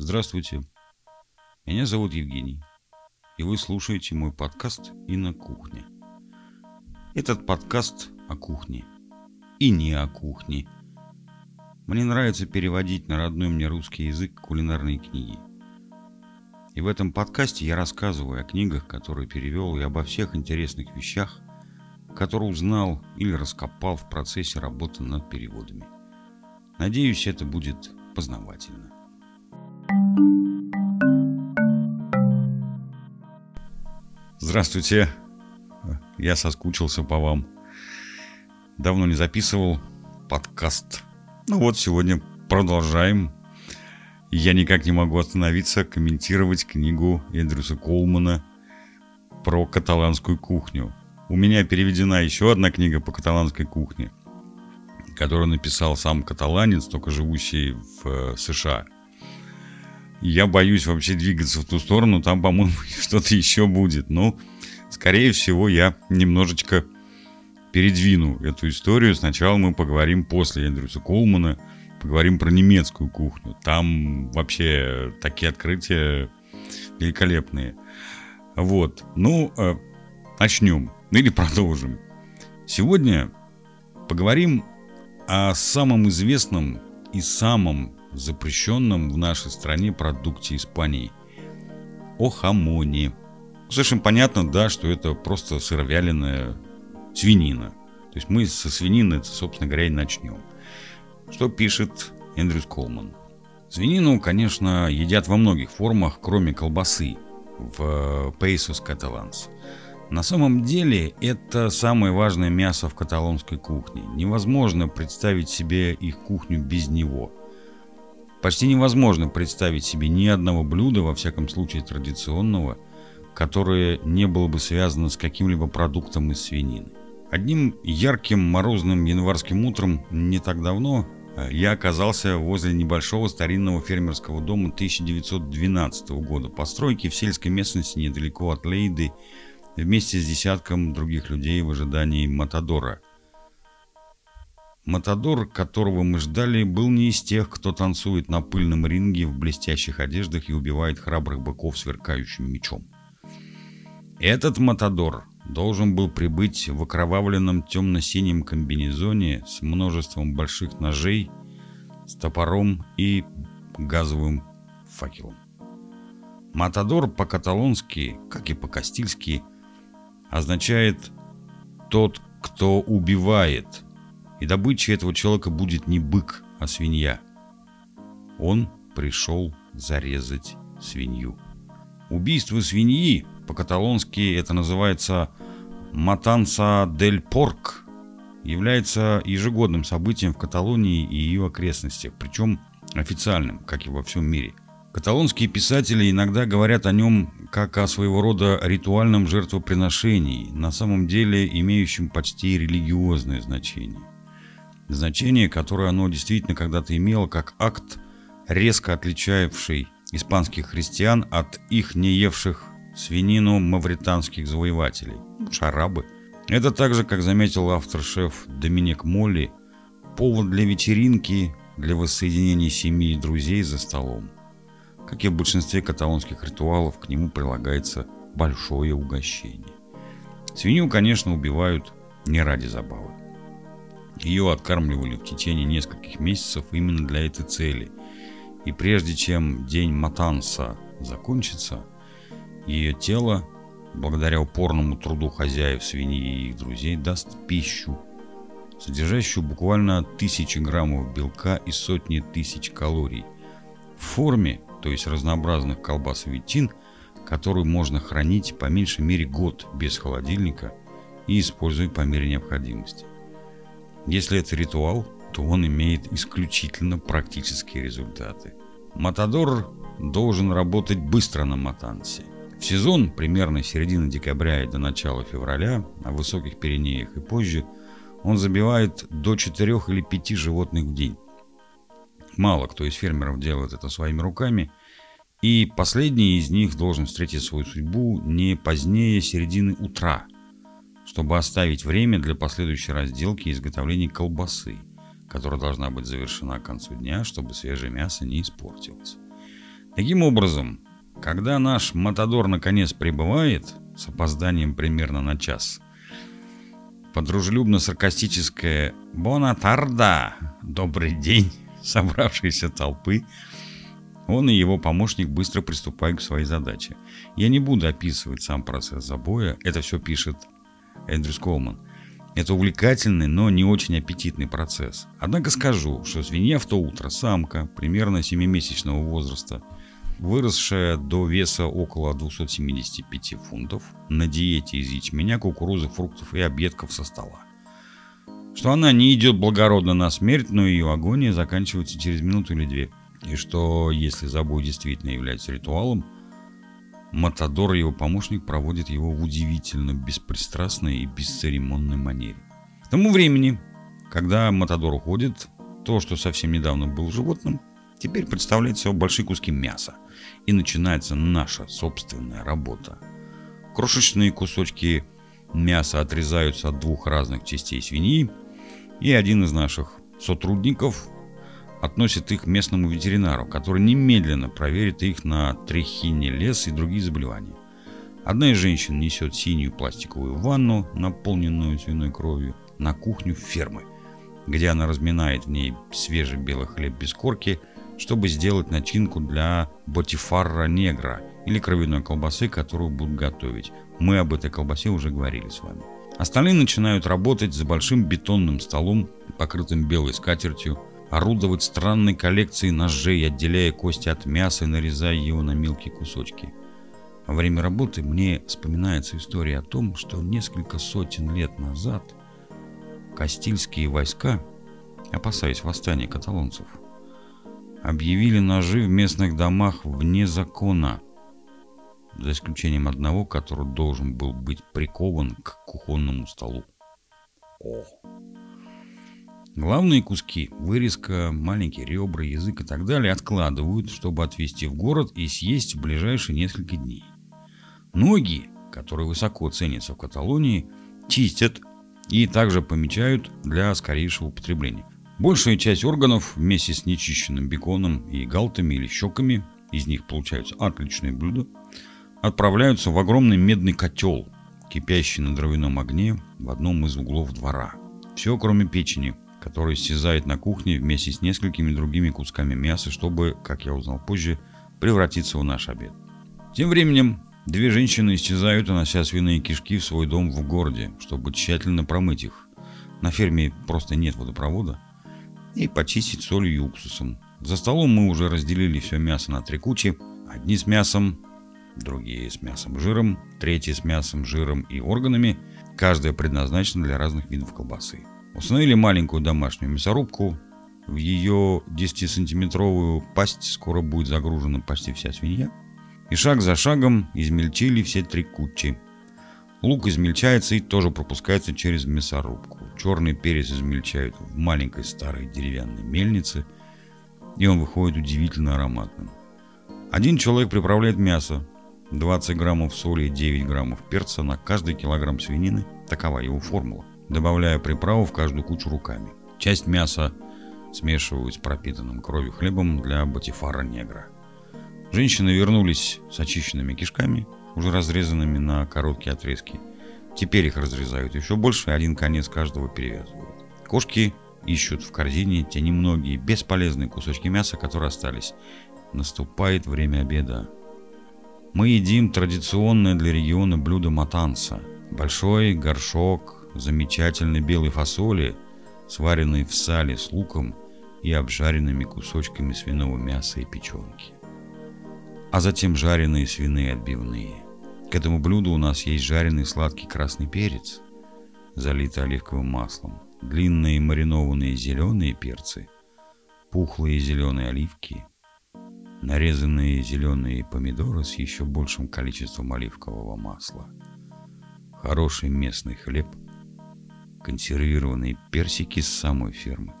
Здравствуйте, меня зовут Евгений, и вы слушаете мой подкаст «И на кухне». Этот подкаст о кухне и не о кухне. Мне нравится переводить на родной мне русский язык кулинарные книги. И в этом подкасте я рассказываю о книгах, которые перевел, и обо всех интересных вещах, которые узнал или раскопал в процессе работы над переводами. Надеюсь, это будет познавательно. Здравствуйте. Я соскучился по вам. Давно не записывал подкаст. Ну вот, сегодня продолжаем. Я никак не могу остановиться комментировать книгу Эндрюса Колмана про каталанскую кухню. У меня переведена еще одна книга по каталанской кухне, которую написал сам каталанец, только живущий в э, США – я боюсь вообще двигаться в ту сторону, там, по-моему, что-то еще будет. Но, ну, скорее всего, я немножечко передвину эту историю. Сначала мы поговорим после Эндрюса Колмана, поговорим про немецкую кухню. Там вообще такие открытия великолепные. Вот, ну, э, начнем или продолжим. Сегодня поговорим о самом известном и самом запрещенном в нашей стране продукте Испании – о хамоне. Совершенно понятно, да, что это просто сыровяленая свинина. То есть мы со свинины, собственно говоря, и начнем. Что пишет Эндрюс Колман? Свинину, конечно, едят во многих формах, кроме колбасы в Пейсус Каталанс. На самом деле это самое важное мясо в каталонской кухне. Невозможно представить себе их кухню без него. Почти невозможно представить себе ни одного блюда, во всяком случае традиционного, которое не было бы связано с каким-либо продуктом из свинины. Одним ярким морозным январским утром не так давно э, я оказался возле небольшого старинного фермерского дома 1912 года, постройки в сельской местности недалеко от Лейды, вместе с десятком других людей в ожидании Матадора – Матадор, которого мы ждали, был не из тех, кто танцует на пыльном ринге в блестящих одеждах и убивает храбрых быков сверкающим мечом. Этот Матадор должен был прибыть в окровавленном темно-синем комбинезоне с множеством больших ножей, с топором и газовым факелом. Матадор по-каталонски, как и по-кастильски, означает «тот, кто убивает», и добычей этого человека будет не бык, а свинья. Он пришел зарезать свинью. Убийство свиньи, по-каталонски это называется «матанса дель порк», является ежегодным событием в Каталонии и ее окрестностях, причем официальным, как и во всем мире. Каталонские писатели иногда говорят о нем как о своего рода ритуальном жертвоприношении, на самом деле имеющем почти религиозное значение значение, которое оно действительно когда-то имело как акт, резко отличавший испанских христиан от их не евших свинину мавританских завоевателей, шарабы. Это также, как заметил автор-шеф Доминик Молли, повод для вечеринки, для воссоединения семьи и друзей за столом. Как и в большинстве каталонских ритуалов, к нему прилагается большое угощение. Свинью, конечно, убивают не ради забавы. Ее откармливали в течение нескольких месяцев именно для этой цели. И прежде чем день Матанса закончится, ее тело, благодаря упорному труду хозяев свиньи и их друзей, даст пищу, содержащую буквально тысячи граммов белка и сотни тысяч калорий в форме, то есть разнообразных колбас и ветчин, которую можно хранить по меньшей мере год без холодильника и использовать по мере необходимости. Если это ритуал, то он имеет исключительно практические результаты. Матадор должен работать быстро на Матансе. В сезон, примерно середины декабря и до начала февраля, на высоких Пиренеях и позже, он забивает до 4 или 5 животных в день. Мало кто из фермеров делает это своими руками, и последний из них должен встретить свою судьбу не позднее середины утра – чтобы оставить время для последующей разделки и изготовления колбасы. которая должна быть завершена к концу дня, чтобы свежее мясо не испортилось. Таким образом, когда наш Матадор наконец прибывает, с опозданием примерно на час, подружелюбно-саркастическое «Бонатарда! Добрый день!» Собравшейся толпы, он и его помощник быстро приступают к своей задаче. Я не буду описывать сам процесс забоя, это все пишет Эндрю Сколман. Это увлекательный, но не очень аппетитный процесс. Однако скажу, что свинья в то утро, самка, примерно 7-месячного возраста, выросшая до веса около 275 фунтов, на диете из ячменя, кукурузы, фруктов и объедков со стола. Что она не идет благородно на смерть, но ее агония заканчивается через минуту или две. И что, если забой действительно является ритуалом, Матадор и его помощник проводят его в удивительно беспристрастной и бесцеремонной манере. К тому времени, когда Матадор уходит, то, что совсем недавно был животным, теперь представляет собой большие куски мяса. И начинается наша собственная работа. Крошечные кусочки мяса отрезаются от двух разных частей свиньи, и один из наших сотрудников относит их местному ветеринару, который немедленно проверит их на трихинелез и другие заболевания. Одна из женщин несет синюю пластиковую ванну, наполненную свиной кровью, на кухню фермы, где она разминает в ней свежий белый хлеб без корки, чтобы сделать начинку для ботифарра негра или кровяной колбасы, которую будут готовить. Мы об этой колбасе уже говорили с вами. Остальные начинают работать за большим бетонным столом, покрытым белой скатертью, орудовать странной коллекцией ножей, отделяя кости от мяса и нарезая его на мелкие кусочки. Во время работы мне вспоминается история о том, что несколько сотен лет назад Кастильские войска, опасаясь восстания каталонцев, объявили ножи в местных домах вне закона, за исключением одного, который должен был быть прикован к кухонному столу. О! Главные куски, вырезка, маленькие ребра, язык и так далее откладывают, чтобы отвезти в город и съесть в ближайшие несколько дней. Ноги, которые высоко ценятся в Каталонии, чистят и также помечают для скорейшего употребления. Большая часть органов вместе с нечищенным беконом и галтами или щеками, из них получаются отличные блюда, отправляются в огромный медный котел, кипящий на дровяном огне в одном из углов двора. Все, кроме печени – который исчезает на кухне вместе с несколькими другими кусками мяса, чтобы, как я узнал позже, превратиться в наш обед. Тем временем две женщины исчезают, унося свиные кишки в свой дом в городе, чтобы тщательно промыть их. На ферме просто нет водопровода. И почистить солью и уксусом. За столом мы уже разделили все мясо на три кучи. Одни с мясом, другие с мясом жиром, третьи с мясом, жиром и органами. Каждая предназначена для разных видов колбасы. Установили маленькую домашнюю мясорубку. В ее 10-сантиметровую пасть скоро будет загружена почти вся свинья. И шаг за шагом измельчили все три кучи. Лук измельчается и тоже пропускается через мясорубку. Черный перец измельчают в маленькой старой деревянной мельнице, и он выходит удивительно ароматным. Один человек приправляет мясо. 20 граммов соли и 9 граммов перца на каждый килограмм свинины. Такова его формула добавляя приправу в каждую кучу руками. Часть мяса смешивают с пропитанным кровью хлебом для батифара негра. Женщины вернулись с очищенными кишками, уже разрезанными на короткие отрезки. Теперь их разрезают еще больше, и один конец каждого перевязывают. Кошки ищут в корзине те немногие бесполезные кусочки мяса, которые остались. Наступает время обеда. Мы едим традиционное для региона блюдо матанса. Большой горшок замечательной белой фасоли, сваренной в сале с луком и обжаренными кусочками свиного мяса и печенки. А затем жареные свиные отбивные. К этому блюду у нас есть жареный сладкий красный перец, залитый оливковым маслом, длинные маринованные зеленые перцы, пухлые зеленые оливки, нарезанные зеленые помидоры с еще большим количеством оливкового масла, хороший местный хлеб – консервированные персики с самой фермы.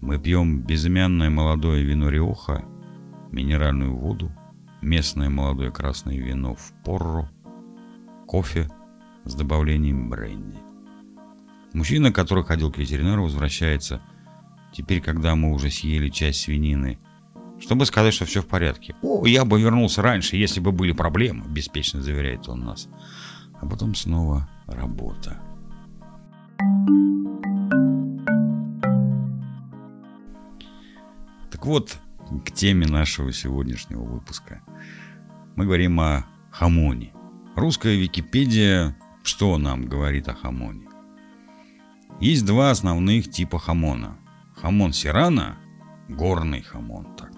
Мы пьем безымянное молодое вино Риоха, минеральную воду, местное молодое красное вино в порро, кофе с добавлением бренди. Мужчина, который ходил к ветеринару, возвращается теперь, когда мы уже съели часть свинины, чтобы сказать, что все в порядке. «О, я бы вернулся раньше, если бы были проблемы», — беспечно заверяет он нас. А потом снова работа. Так вот, к теме нашего сегодняшнего выпуска. Мы говорим о хамоне. Русская Википедия что нам говорит о хамоне? Есть два основных типа хамона. Хамон сирана, горный хамон, так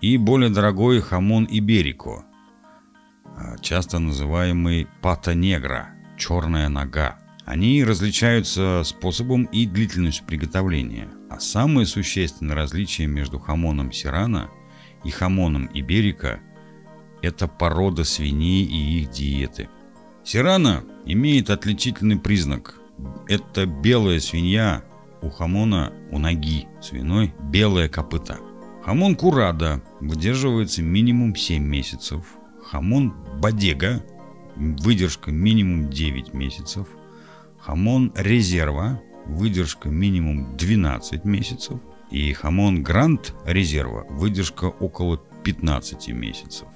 и более дорогой хамон иберико, а, часто называемый пата негра, черная нога. Они различаются способом и длительностью приготовления, а самое существенное различие между хамоном сирана и хамоном иберика – это порода свиней и их диеты. Сирана имеет отличительный признак – это белая свинья, у хамона у ноги свиной белое копыта. Хамон курада выдерживается минимум 7 месяцев. Хамон бодега выдержка минимум 9 месяцев. Хамон резерва выдержка минимум 12 месяцев. И хамон гранд резерва выдержка около 15 месяцев.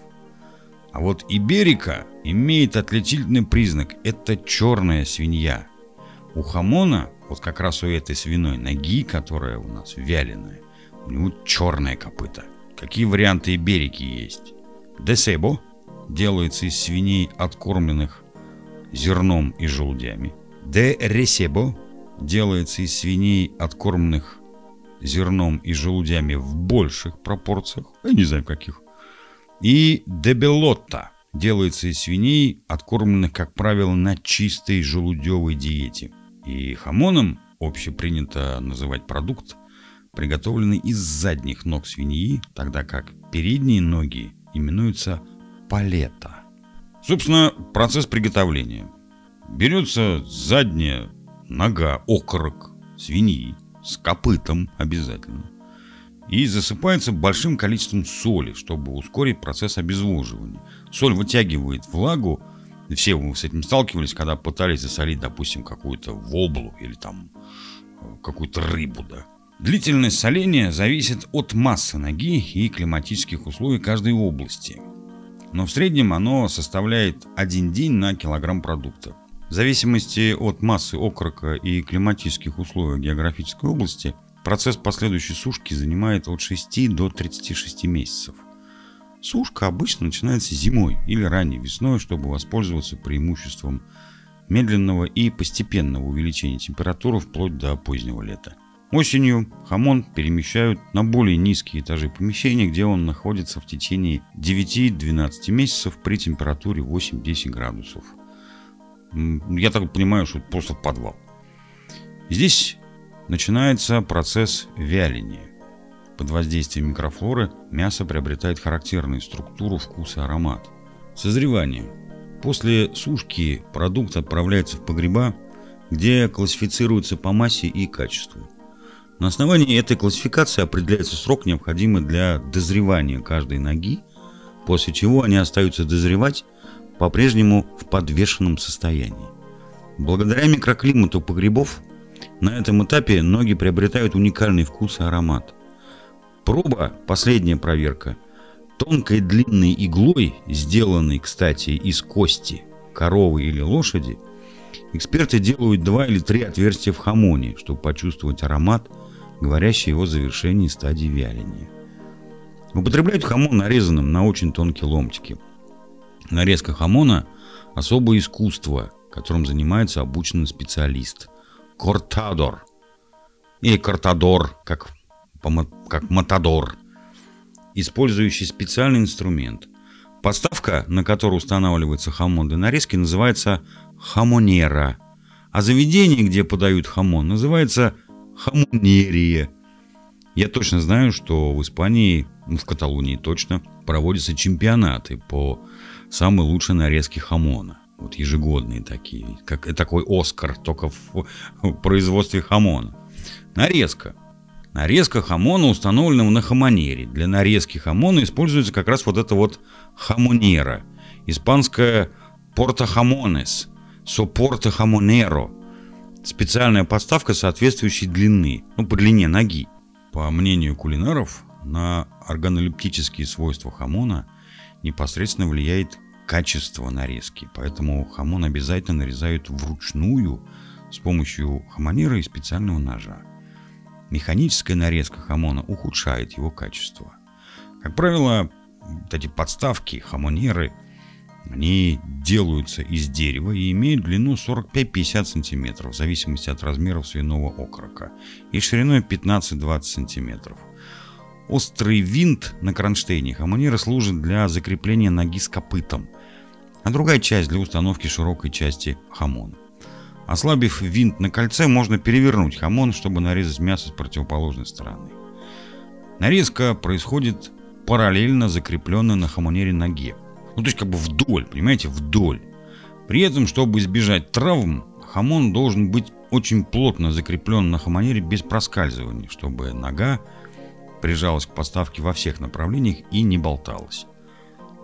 А вот иберика имеет отличительный признак – это черная свинья. У хамона, вот как раз у этой свиной ноги, которая у нас вяленая, у него черное копыта. Какие варианты иберики есть? Десебо делается из свиней, откормленных зерном и желудями. Де ресебо делается из свиней, откормленных зерном и желудями в больших пропорциях. Я не знаю каких. И дебелотта делается из свиней, откормленных, как правило, на чистой желудевой диете. И хамоном общепринято называть продукт, приготовленный из задних ног свиньи, тогда как передние ноги именуются палета. Собственно, процесс приготовления. Берется задняя нога, окорок свиньи с копытом обязательно и засыпается большим количеством соли, чтобы ускорить процесс обезвоживания. Соль вытягивает влагу, все мы с этим сталкивались, когда пытались засолить, допустим, какую-то воблу или там э, какую-то рыбу, да. Длительность соления зависит от массы ноги и климатических условий каждой области. Но в среднем оно составляет один день на килограмм продукта. В зависимости от массы окорока и климатических условий географической области – Процесс последующей сушки занимает от 6 до 36 месяцев. Сушка обычно начинается зимой или ранней весной, чтобы воспользоваться преимуществом медленного и постепенного увеличения температуры вплоть до позднего лета. Осенью хамон перемещают на более низкие этажи помещения, где он находится в течение 9-12 месяцев при температуре 8-10 градусов. Я так понимаю, что это просто подвал. Здесь начинается процесс вяления. Под воздействием микрофлоры мясо приобретает характерную структуру, вкус и аромат. Созревание. После сушки продукт отправляется в погреба, где классифицируется по массе и качеству. На основании этой классификации определяется срок, необходимый для дозревания каждой ноги, после чего они остаются дозревать по-прежнему в подвешенном состоянии. Благодаря микроклимату погребов на этом этапе ноги приобретают уникальный вкус и аромат. Проба, последняя проверка, тонкой длинной иглой, сделанной, кстати, из кости коровы или лошади, эксперты делают два или три отверстия в хамоне, чтобы почувствовать аромат, говорящий о завершении стадии вяления. Употребляют хамон нарезанным на очень тонкие ломтики. Нарезка хамона – особое искусство, которым занимается обученный специалист – Кортадор. Или Кортадор, как, как Матадор. Использующий специальный инструмент. Подставка, на которую устанавливается хамон для нарезки, называется хамонера. А заведение, где подают хамон, называется хамонерия. Я точно знаю, что в Испании, ну, в Каталонии точно, проводятся чемпионаты по самой лучшей нарезке хамона. Вот ежегодные такие, как такой Оскар, только в, в производстве хамона. Нарезка. Нарезка хамона установлена на хамонере. Для нарезки хамона используется как раз вот это вот хамонера. Испанское porta jamones, soporte jamonero. Специальная подставка соответствующей длины, ну, по длине ноги. По мнению кулинаров, на органолептические свойства хамона непосредственно влияет качество нарезки, поэтому хамон обязательно нарезают вручную с помощью хамонира и специального ножа. Механическая нарезка хамона ухудшает его качество. Как правило, вот эти подставки, хамонеры, они делаются из дерева и имеют длину 45-50 см, в зависимости от размеров свиного окорока, и шириной 15-20 см. Острый винт на кронштейне хамонера служит для закрепления ноги с копытом, а другая часть для установки широкой части хамона. Ослабив винт на кольце, можно перевернуть хамон, чтобы нарезать мясо с противоположной стороны. Нарезка происходит параллельно закрепленной на хамонере ноге. Ну, то есть как бы вдоль, понимаете, вдоль. При этом, чтобы избежать травм, хамон должен быть очень плотно закреплен на хамонере без проскальзывания, чтобы нога прижалась к подставке во всех направлениях и не болталась.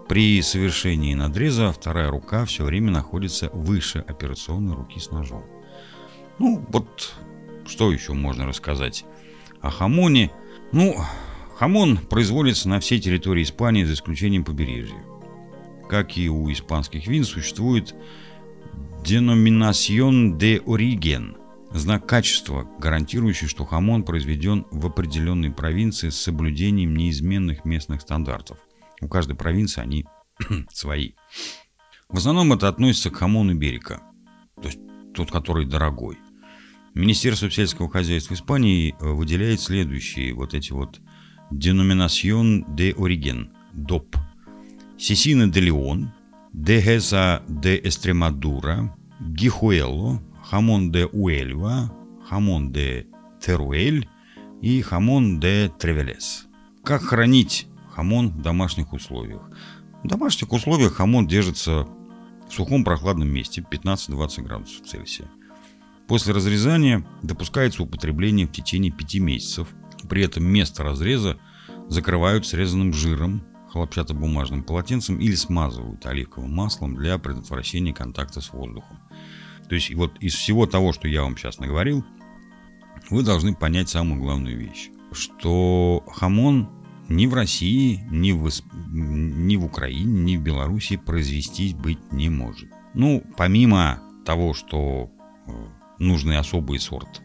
При совершении надреза вторая рука все время находится выше операционной руки с ножом. Ну, вот что еще можно рассказать о хамоне? Ну, хамон производится на всей территории Испании, за исключением побережья. Как и у испанских вин, существует denominación de origen – знак качества, гарантирующий, что хамон произведен в определенной провинции с соблюдением неизменных местных стандартов. У каждой провинции они свои. В основном это относится к хамону берега, то есть тот, который дорогой. Министерство сельского хозяйства Испании э, выделяет следующие вот эти вот Denominación de Origen, DOP. Сесина де Леон, Дегеса де Эстремадура, Гихуэло, Хамон де Уэльва, Хамон де Теруэль и Хамон де Тревелес. Как хранить хамон в домашних условиях. В домашних условиях хамон держится в сухом прохладном месте 15-20 градусов Цельсия. После разрезания допускается употребление в течение 5 месяцев. При этом место разреза закрывают срезанным жиром, хлопчатобумажным полотенцем или смазывают оливковым маслом для предотвращения контакта с воздухом. То есть вот из всего того, что я вам сейчас наговорил, вы должны понять самую главную вещь, что хамон ни в России, ни в, ни в Украине, ни в Беларуси произвести быть не может. Ну, помимо того, что э, нужный особый сорт,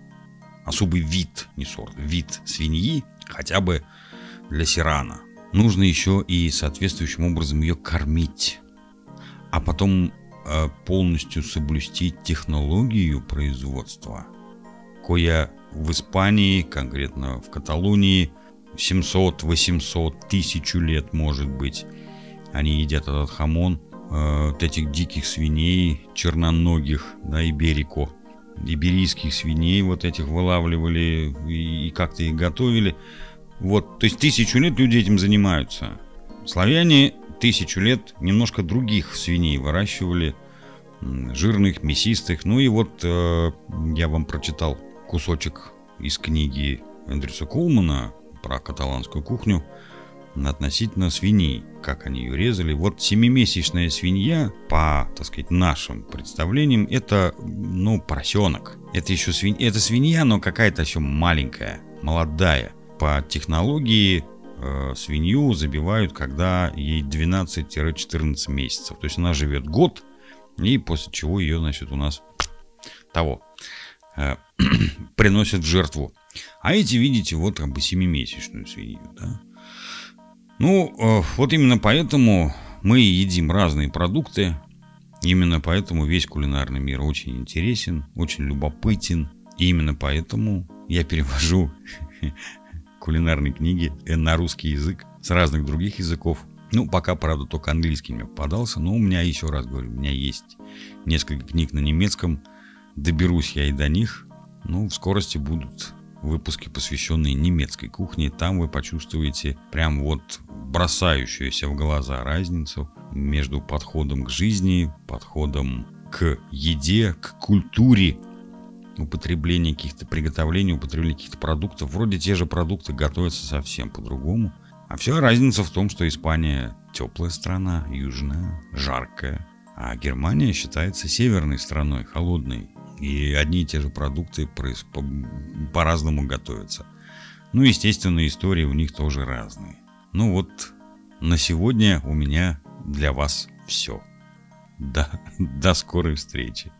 особый вид, не сорт, вид свиньи, хотя бы для сирана, нужно еще и соответствующим образом ее кормить, а потом э, полностью соблюсти технологию производства, кое в Испании, конкретно в Каталонии, 700, 800, тысячу лет, может быть. Они едят этот хамон, э, вот этих диких свиней, черноногих, да, иберико. Иберийских свиней вот этих вылавливали и, и как-то их готовили. Вот, то есть тысячу лет люди этим занимаются. Славяне тысячу лет немножко других свиней выращивали, жирных, мясистых. Ну и вот э, я вам прочитал кусочек из книги Эндрюса Кулмана про каталанскую кухню относительно свиней, как они ее резали. Вот семимесячная свинья, по, так сказать, нашим представлениям, это, ну, поросенок. Это еще свинья, это свинья, но какая-то еще маленькая, молодая. По технологии э, свинью забивают, когда ей 12-14 месяцев. То есть она живет год, и после чего ее, значит, у нас того э, приносят жертву. А эти, видите, вот как бы семимесячную свинью, да. Ну, э, вот именно поэтому мы едим разные продукты. Именно поэтому весь кулинарный мир очень интересен, очень любопытен. И именно поэтому я перевожу кулинарные книги на русский язык с разных других языков. Ну, пока, правда, только английский мне попадался, но у меня, еще раз говорю, у меня есть несколько книг на немецком. Доберусь я и до них. Ну, в скорости будут выпуски, посвященные немецкой кухне. Там вы почувствуете прям вот бросающуюся в глаза разницу между подходом к жизни, подходом к еде, к культуре употребления каких-то приготовлений, употребления каких-то продуктов. Вроде те же продукты готовятся совсем по-другому. А вся разница в том, что Испания теплая страна, южная, жаркая, А Германия считается северной страной, холодной. И одни и те же продукты по-разному готовятся. Ну, естественно, истории у них тоже разные. Ну вот, на сегодня у меня для вас все. До, до скорой встречи.